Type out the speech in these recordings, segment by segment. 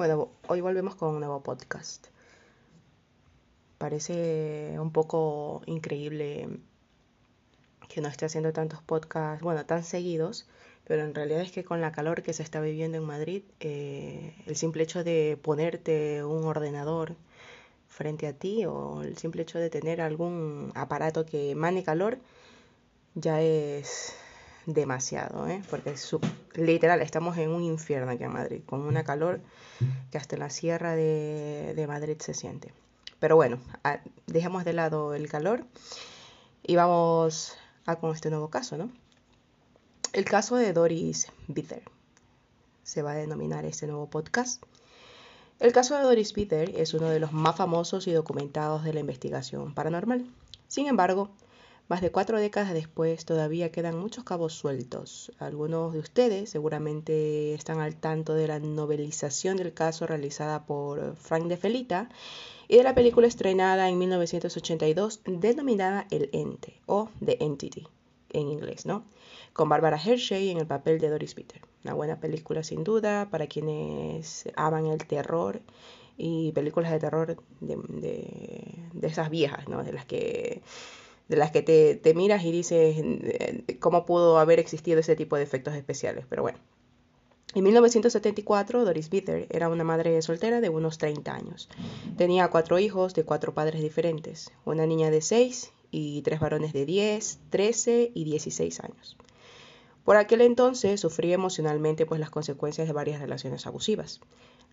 Bueno, hoy volvemos con un nuevo podcast. Parece un poco increíble que no esté haciendo tantos podcasts, bueno, tan seguidos, pero en realidad es que con la calor que se está viviendo en Madrid, eh, el simple hecho de ponerte un ordenador frente a ti o el simple hecho de tener algún aparato que emane calor ya es demasiado, ¿eh? porque literal estamos en un infierno aquí en Madrid, con una calor que hasta en la sierra de, Madrid se siente. Pero bueno, dejemos de lado el calor y vamos a con este nuevo caso, ¿no? El caso de Doris Bitter se va a denominar este nuevo podcast. El caso de Doris Bitter es uno de los más famosos y documentados de la investigación paranormal. Sin embargo, más de cuatro décadas después todavía quedan muchos cabos sueltos. Algunos de ustedes seguramente están al tanto de la novelización del caso realizada por Frank de Felita y de la película estrenada en 1982 denominada El Ente o The Entity en inglés, ¿no? Con Barbara Hershey en el papel de Doris Peter. Una buena película sin duda para quienes aman el terror y películas de terror de, de esas viejas, ¿no? De las que de las que te, miras y dices eh, cómo pudo haber existido ese tipo de efectos especiales. Pero bueno. En 1974, Doris Bitter era una madre soltera de unos 30 años. Tenía cuatro hijos de cuatro padres diferentes, una niña de 6 y tres varones de 10, 13 y 16 años. Por aquel entonces sufría emocionalmente pues las consecuencias de varias relaciones abusivas,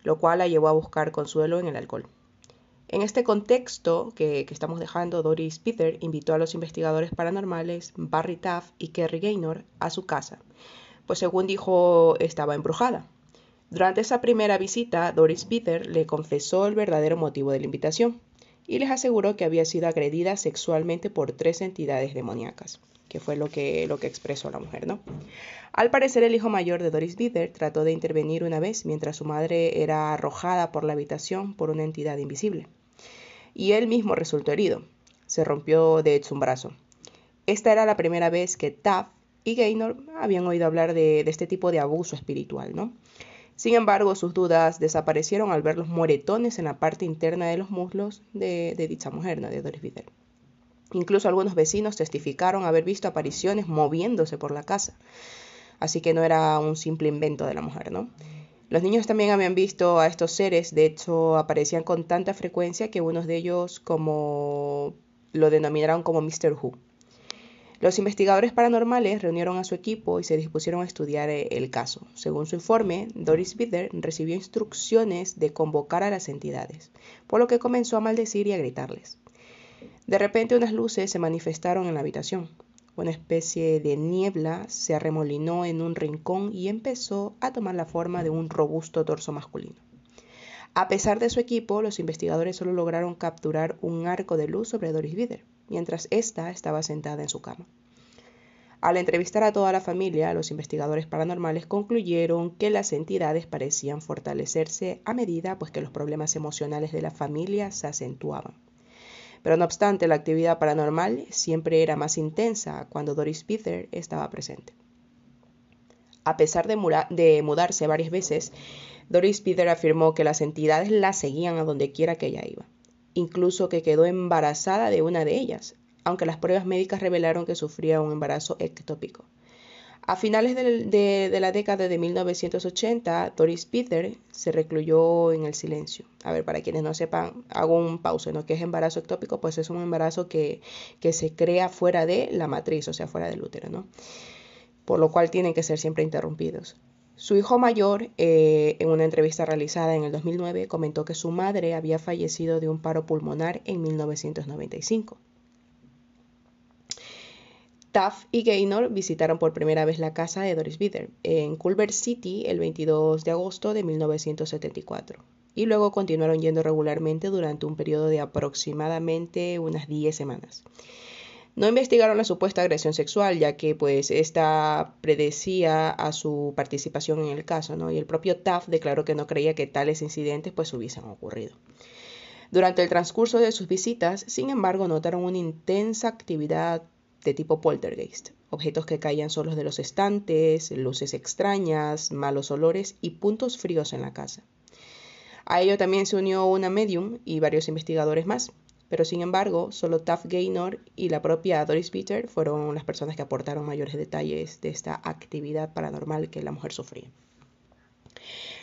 lo cual la llevó a buscar consuelo en el alcohol. En este contexto que, estamos dejando, Doris Peter invitó a los investigadores paranormales Barry Taff y Kerry Gaynor a su casa, pues según dijo estaba embrujada. Durante esa primera visita, Doris Peter le confesó el verdadero motivo de la invitación y les aseguró que había sido agredida sexualmente por tres entidades demoníacas, que fue lo que, lo que expresó la mujer, ¿no? Al parecer, el hijo mayor de Doris Bitter trató de intervenir una vez mientras su madre era arrojada por la habitación por una entidad invisible y él mismo resultó herido. Se rompió de hecho un brazo. Esta era la primera vez que Taff y Gaynor habían oído hablar de, este tipo de abuso espiritual, ¿no? Sin embargo, sus dudas desaparecieron al ver los moretones en la parte interna de los muslos de, dicha mujer, ¿no? de Doris Bitter. Incluso algunos vecinos testificaron haber visto apariciones moviéndose por la casa. Así que no era un simple invento de la mujer, ¿no? Los niños también habían visto a estos seres, de hecho aparecían con tanta frecuencia que unos de ellos como lo denominaron como Mr. Who. Los investigadores paranormales reunieron a su equipo y se dispusieron a estudiar eh, el caso. Según su informe, Doris Bitter recibió instrucciones de convocar a las entidades, por lo que comenzó a maldecir y a gritarles. De repente unas luces se manifestaron en la habitación. Una especie de niebla se arremolinó en un rincón y empezó a tomar la forma de un robusto torso masculino. A pesar de su equipo, los investigadores solo lograron capturar un arco de luz sobre Doris Bider, mientras ésta estaba sentada en su cama. Al entrevistar a toda la familia, los investigadores paranormales concluyeron que las entidades parecían fortalecerse a medida pues, que los problemas emocionales de la familia se acentuaban. Pero no obstante, la actividad paranormal siempre era más intensa cuando Doris Peter estaba presente. A pesar de, mudarse varias veces, Doris Peter afirmó que las entidades la seguían a donde quiera que ella iba, incluso que quedó embarazada de una de ellas, aunque las pruebas médicas revelaron que sufría un embarazo ectópico. A finales de, la década de 1980, Doris Peter se recluyó en el silencio. A ver, para quienes no sepan, hago un pausa, ¿no? ¿Qué es embarazo ectópico? Pues es un embarazo que, se crea fuera de la matriz, o sea, fuera del útero, ¿no? Por lo cual tienen que ser siempre interrumpidos. Su hijo mayor, eh, en una entrevista realizada en el 2009, comentó que su madre había fallecido de un paro pulmonar en 1995. Taff y Gaynor visitaron por primera vez la casa de Doris Bitter en Culver City el 22 de agosto de 1974 y luego continuaron yendo regularmente durante un periodo de aproximadamente unas 10 semanas. No investigaron la supuesta agresión sexual, ya que pues esta predecía a su participación en el caso, ¿no? Y el propio Taff declaró que no creía que tales incidentes pues hubiesen ocurrido. Durante el transcurso de sus visitas, sin embargo, notaron una intensa actividad de tipo poltergeist, objetos que caían solos de los estantes, luces extrañas, malos olores y puntos fríos en la casa. A ello también se unió una medium y varios investigadores más. Pero sin embargo, solo Taft Gaynor y la propia Doris Peter fueron las personas que aportaron mayores detalles de esta actividad paranormal que la mujer sufría.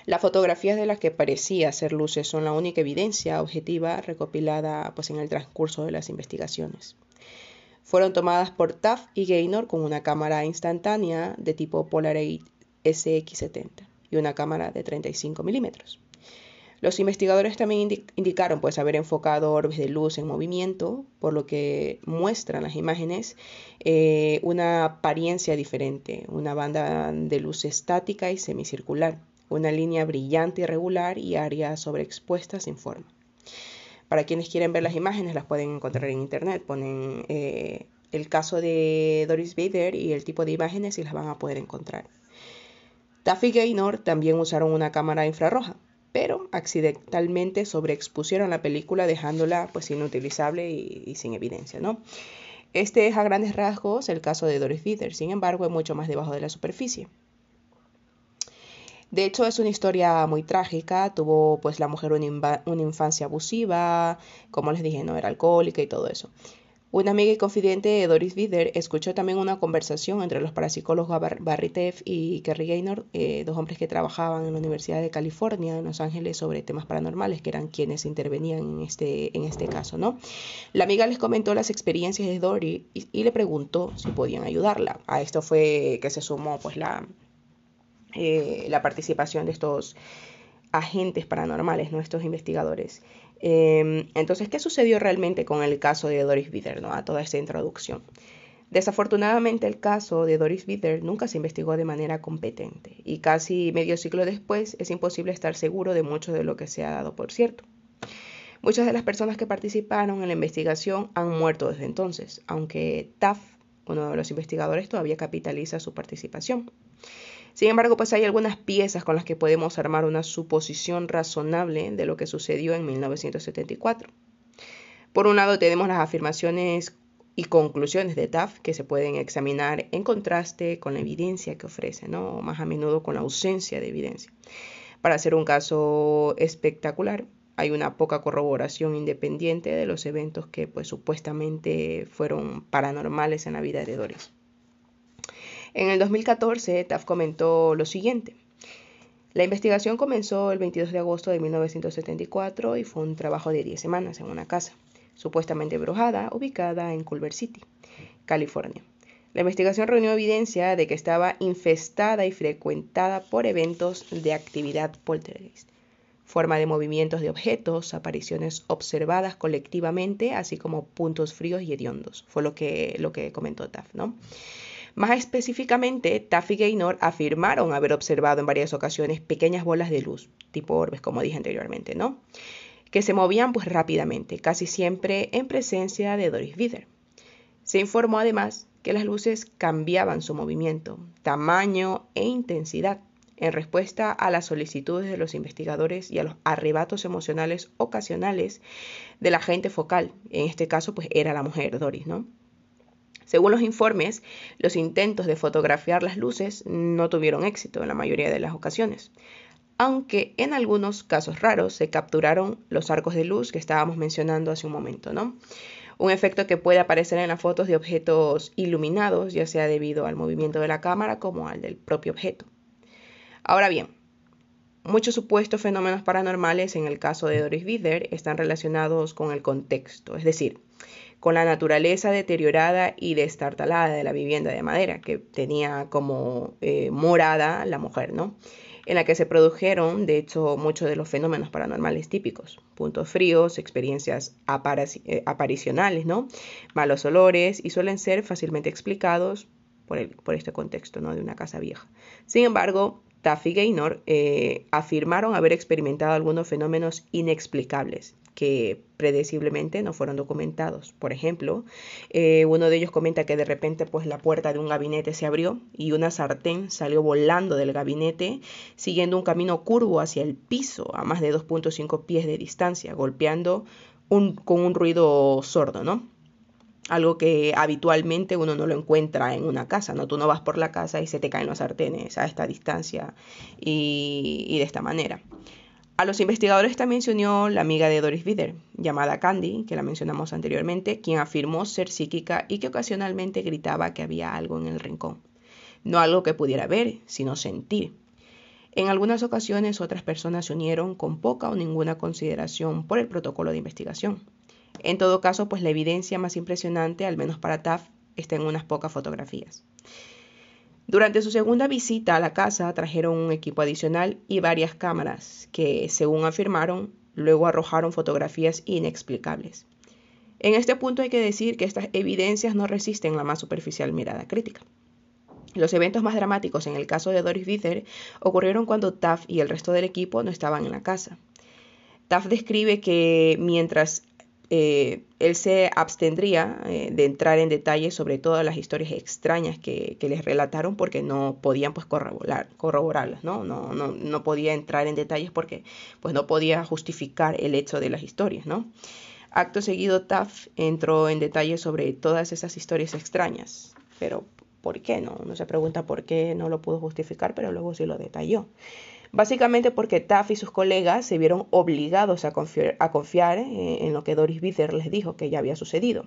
Las fotografías de las que parecía ser luces son la única evidencia objetiva recopilada pues, en el transcurso de las investigaciones. Fueron tomadas por Taft y Gaynor con una cámara instantánea de tipo Polaroid SX70 y una cámara de 35 milímetros. Los investigadores también indicaron pues haber enfocado orbes de luz en movimiento, por lo que muestran las imágenes eh, una apariencia diferente, una banda de luz estática y semicircular, una línea brillante y regular y áreas sobreexpuestas sin forma. Para quienes quieren ver las imágenes las pueden encontrar en internet, ponen eh, el caso de Doris Bader y el tipo de imágenes y las van a poder encontrar. Taffy Gaynor también usaron una cámara infrarroja pero accidentalmente sobreexpusieron la película dejándola pues inutilizable y, sin evidencia, ¿no? Este es a grandes rasgos el caso de Doris Vider, sin embargo es mucho más debajo de la superficie. De hecho es una historia muy trágica, tuvo pues la mujer una, una infancia abusiva, como les dije, no era alcohólica y todo eso. Una amiga y confidente de Doris Vider escuchó también una conversación entre los parapsicólogos Barry Teff y Kerry Gaynor, eh, dos hombres que trabajaban en la Universidad de California en Los Ángeles sobre temas paranormales, que eran quienes intervenían en este, en este caso, ¿no? La amiga les comentó las experiencias de Doris y, le preguntó si podían ayudarla. A esto fue que se sumó pues la, eh, la participación de estos agentes paranormales, nuestros investigadores. Em, entonces, ¿qué sucedió realmente con el caso de Doris Bitter, ¿no? a toda esta introducción? Desafortunadamente el caso de Doris Bitter nunca se investigó de manera competente y casi medio siglo después es imposible estar seguro de mucho de lo que se ha dado por cierto. Muchas de las personas que participaron en la investigación han muerto desde entonces, aunque Taft, uno de los investigadores, todavía capitaliza su participación. Sin embargo, pues hay algunas piezas con las que podemos armar una suposición razonable de lo que sucedió en 1974. Por un lado tenemos las afirmaciones y conclusiones de TAF que se pueden examinar en contraste con la evidencia que ofrece, ¿no? más a menudo con la ausencia de evidencia. Para hacer un caso espectacular, hay una poca corroboración independiente de los eventos que pues supuestamente fueron paranormales en la vida de Doris. En el 2014, TAF comentó lo siguiente. La investigación comenzó el 22 de agosto de 1974 y fue un trabajo de 10 semanas en una casa, supuestamente brujada, ubicada en Culver City, California. La investigación reunió evidencia de que estaba infestada y frecuentada por eventos de actividad poltergeist, forma de movimientos de objetos, apariciones observadas colectivamente, así como puntos fríos y hediondos. Fue lo que, lo que comentó TAF, ¿no? Más específicamente, Taff y Gaynor afirmaron haber observado en varias ocasiones pequeñas bolas de luz, tipo orbes, como dije anteriormente, ¿no? Que se movían pues rápidamente, casi siempre en presencia de Doris Vider. Se informó además que las luces cambiaban su movimiento, tamaño e intensidad en respuesta a las solicitudes de los investigadores y a los arrebatos emocionales ocasionales de la gente focal. En este caso, pues era la mujer Doris, ¿no? Según los informes, los intentos de fotografiar las luces no tuvieron éxito en la mayoría de las ocasiones, aunque en algunos casos raros se capturaron los arcos de luz que estábamos mencionando hace un momento, ¿no? Un efecto que puede aparecer en las fotos de objetos iluminados, ya sea debido al movimiento de la cámara como al del propio objeto. Ahora bien, muchos supuestos fenómenos paranormales en el caso de Doris Bieder están relacionados con el contexto, es decir, con la naturaleza deteriorada y destartalada de la vivienda de madera que tenía como eh, morada la mujer, ¿no? En la que se produjeron, de hecho, muchos de los fenómenos paranormales típicos, puntos fríos, experiencias eh, aparicionales. Malos olores y suelen ser fácilmente explicados por, este contexto, ¿no? De una casa vieja. Sin embargo, Taff y Gaynor eh, afirmaron haber experimentado algunos fenómenos inexplicables que predeciblemente no fueron documentados. Por ejemplo, eh, uno de ellos comenta que de repente pues la puerta de un gabinete se abrió y una sartén salió volando del gabinete siguiendo un camino curvo hacia el piso a más de 2.5 pies de distancia, golpeando con un ruido sordo, ¿no? Algo que habitualmente uno no lo encuentra en una casa, ¿no? Tú no vas por la casa y se te caen los sartenes a esta distancia y de esta manera. A los investigadores también se unió la amiga de Doris Vider, llamada Candy, que la mencionamos anteriormente, quien afirmó ser psíquica y que ocasionalmente gritaba que había algo en el rincón. No algo que pudiera ver, sino sentir. En algunas ocasiones otras personas se unieron con poca o ninguna consideración por el protocolo de investigación. En todo caso, pues la evidencia más impresionante, al menos para TAF, está en unas pocas fotografías. Durante su segunda visita a la casa trajeron un equipo adicional y varias cámaras que, según afirmaron, luego arrojaron fotografías inexplicables. En este punto hay que decir que estas evidencias no resisten la más superficial mirada crítica. Los eventos más dramáticos en el caso de Doris Wither ocurrieron cuando Taff y el resto del equipo no estaban en la casa. Taff describe que mientras eh, él se abstendría eh, de entrar en detalles sobre todas las historias extrañas que, les relataron porque no podían pues corroborarlas, ¿no? No, ¿no? no, podía entrar en detalles porque pues no podía justificar el hecho de las historias, ¿no? Acto seguido, Taff entró en detalles sobre todas esas historias extrañas, pero ¿por qué no? Uno se pregunta por qué no lo pudo justificar, pero luego sí lo detalló. Básicamente porque Taff y sus colegas se vieron obligados a confiar, en lo que Doris Bitter les dijo que ya había sucedido.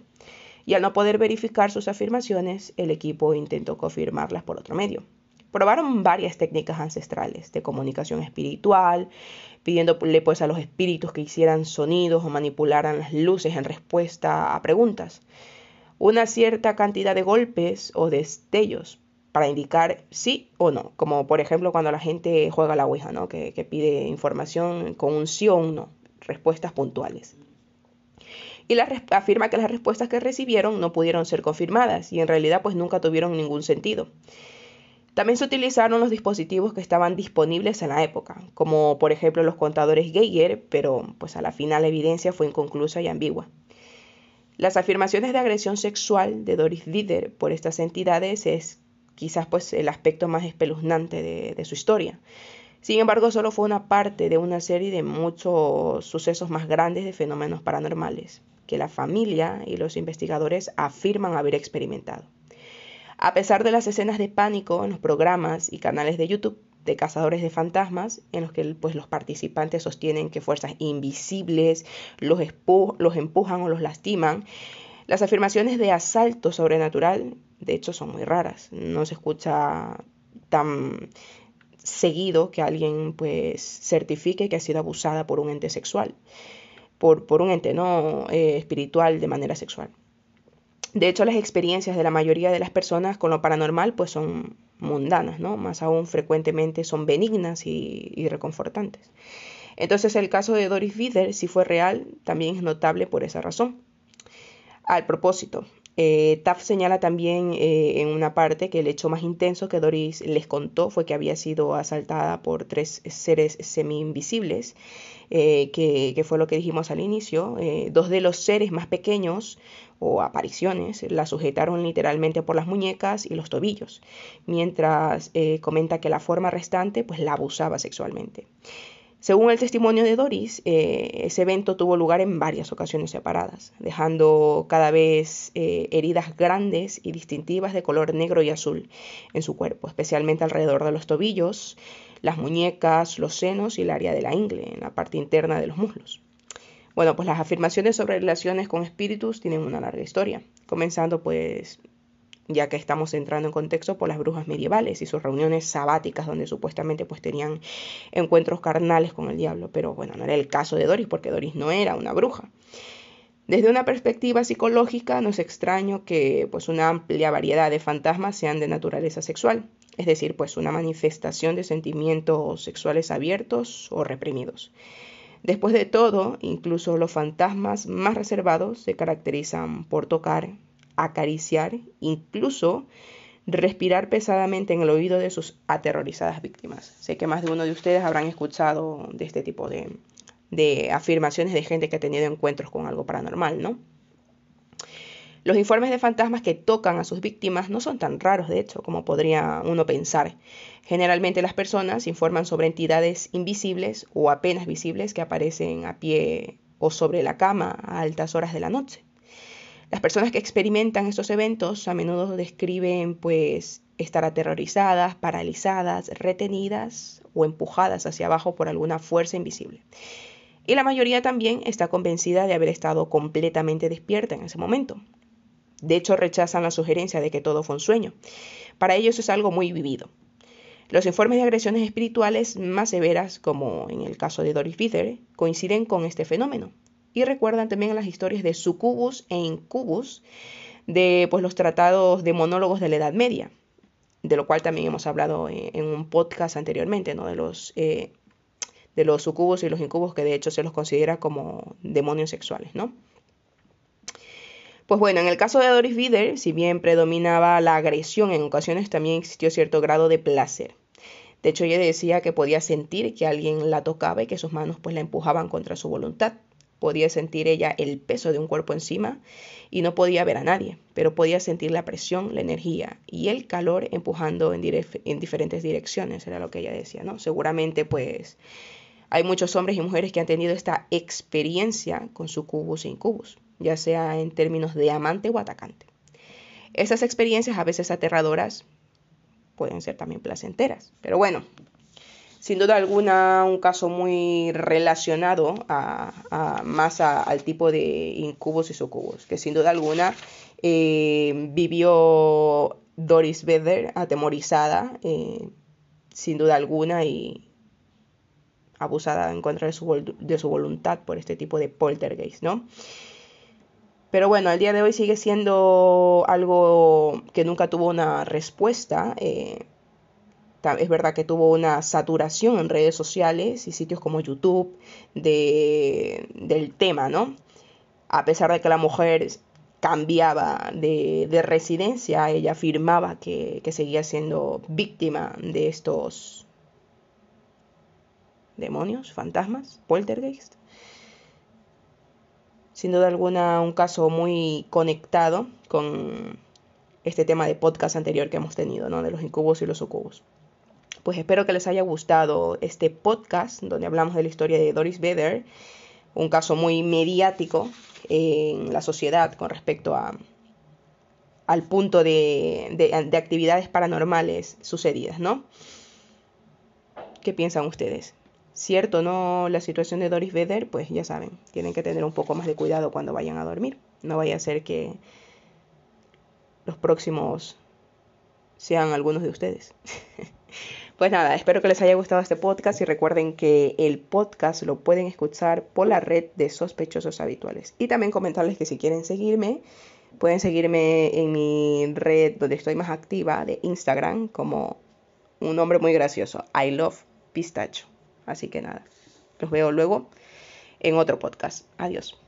Y al no poder verificar sus afirmaciones, el equipo intentó confirmarlas por otro medio. Probaron varias técnicas ancestrales de comunicación espiritual, pidiéndole pues a los espíritus que hicieran sonidos o manipularan las luces en respuesta a preguntas. Una cierta cantidad de golpes o destellos para indicar sí o no, como por ejemplo cuando la gente juega la Ouija, ¿no? que, pide información con un sí o un no, respuestas puntuales. Y la, afirma que las respuestas que recibieron no pudieron ser confirmadas y en realidad pues nunca tuvieron ningún sentido. También se utilizaron los dispositivos que estaban disponibles en la época, como por ejemplo los contadores Geiger, pero pues a la final la evidencia fue inconclusa y ambigua. Las afirmaciones de agresión sexual de Doris Dider por estas entidades es quizás pues el aspecto más espeluznante de, su historia. Sin embargo, solo fue una parte de una serie de muchos sucesos más grandes de fenómenos paranormales que la familia y los investigadores afirman haber experimentado. A pesar de las escenas de pánico en los programas y canales de YouTube de cazadores de fantasmas, en los que pues, los participantes sostienen que fuerzas invisibles los, los empujan o los lastiman, las afirmaciones de asalto sobrenatural de hecho son muy raras. No se escucha tan seguido que alguien pues certifique que ha sido abusada por un ente sexual, por, por un ente no eh, espiritual de manera sexual. De hecho, las experiencias de la mayoría de las personas con lo paranormal pues son mundanas, ¿no? Más aún frecuentemente son benignas y, y reconfortantes. Entonces el caso de Doris Vider, si fue real, también es notable por esa razón. Al propósito, eh, señala también eh, en una parte que el hecho más intenso que Doris les contó fue que había sido asaltada por tres seres semi-invisibles, eh, que, fue lo que dijimos al inicio. dos de los seres más pequeños o apariciones la sujetaron literalmente por las muñecas y los tobillos, mientras comenta que la forma restante pues la abusaba sexualmente. Según el testimonio de Doris, eh, ese evento tuvo lugar en varias ocasiones separadas, dejando cada vez eh, heridas grandes y distintivas de color negro y azul en su cuerpo, especialmente alrededor de los tobillos, las muñecas, los senos y el área de la ingle, en la parte interna de los muslos. Bueno, pues las afirmaciones sobre relaciones con espíritus tienen una larga historia, comenzando pues ya que estamos entrando en contexto por las brujas medievales y sus reuniones sabáticas donde supuestamente pues tenían encuentros carnales con el diablo, pero bueno, no era el caso de Doris porque Doris no era una bruja. Desde una perspectiva psicológica no es extraño que pues una amplia variedad de fantasmas sean de naturaleza sexual, es decir, pues una manifestación de sentimientos sexuales abiertos o reprimidos. Después de todo, incluso los fantasmas más reservados se caracterizan por tocar, acariciar, incluso respirar pesadamente en el oído de sus aterrorizadas víctimas. Sé que más de uno de ustedes habrán escuchado de este tipo de, de afirmaciones de gente que ha tenido encuentros con algo paranormal, ¿no? Los informes de fantasmas que tocan a sus víctimas no son tan raros, de hecho, como podría uno pensar. Generalmente las personas informan sobre entidades invisibles o apenas visibles que aparecen a pie o sobre la cama a altas horas de la noche. Las personas que experimentan estos eventos a menudo describen pues estar aterrorizadas, paralizadas, retenidas o empujadas hacia abajo por alguna fuerza invisible. Y la mayoría también está convencida de haber estado completamente despierta en ese momento. De hecho, rechazan la sugerencia de que todo fue un sueño. Para ellos es algo muy vivido. Los informes de agresiones espirituales más severas, como en el caso de Doris Bither, coinciden con este fenómeno y recuerdan también las historias de sucubus e incubus de pues, los tratados de monólogos de la Edad Media, de lo cual también hemos hablado en, un podcast anteriormente, ¿no? de los eh, de los sucubos y los incubos que de hecho se los considera como demonios sexuales, ¿no? Pues bueno, en el caso de Doris Vider, si bien predominaba la agresión, en ocasiones también existió cierto grado de placer. De hecho, ella decía que podía sentir que alguien la tocaba y que sus manos pues la empujaban contra su voluntad. Podía sentir ella el peso de un cuerpo encima y no podía ver a nadie, pero podía sentir la presión, la energía y el calor empujando en, en diferentes direcciones, era lo que ella decía, ¿no? Seguramente pues hay muchos hombres y mujeres que han tenido esta experiencia con su cubus e incubus, ya sea en términos de amante o atacante. Esas experiencias a veces aterradoras pueden ser también placenteras, pero bueno, sin duda alguna un caso muy relacionado a, más al tipo de incubos y sucubos, que sin duda alguna eh, vivió Doris Vedder atemorizada, eh, sin duda alguna, y abusada en contra de su, de su voluntad por este tipo de poltergeist, ¿no? Pero bueno, al día de hoy sigue siendo algo que nunca tuvo una respuesta. Eh, es verdad que tuvo una saturación en redes sociales y sitios como YouTube de, del tema, ¿no? A pesar de que la mujer cambiaba de, residencia, ella afirmaba que, que, seguía siendo víctima de estos demonios, fantasmas, poltergeist. Sin duda alguna un caso muy conectado con este tema de podcast anterior que hemos tenido, ¿no? De los incubos y los sucubos pues espero que les haya gustado este podcast donde hablamos de la historia de Doris Vedder, un caso muy mediático en la sociedad con respecto a, al punto de, de, actividades paranormales sucedidas, ¿no? ¿Qué piensan ustedes? ¿Cierto no la situación de Doris Vedder? Pues ya saben, tienen que tener un poco más de cuidado cuando vayan a dormir. No vaya a ser que los próximos sean algunos de ustedes. Pues nada, espero que les haya gustado este podcast y recuerden que el podcast lo pueden escuchar por la red de sospechosos habituales. Y también comentarles que si quieren seguirme, pueden seguirme en mi red donde estoy más activa de Instagram como un nombre muy gracioso, I love pistacho. Así que nada, los veo luego en otro podcast. Adiós.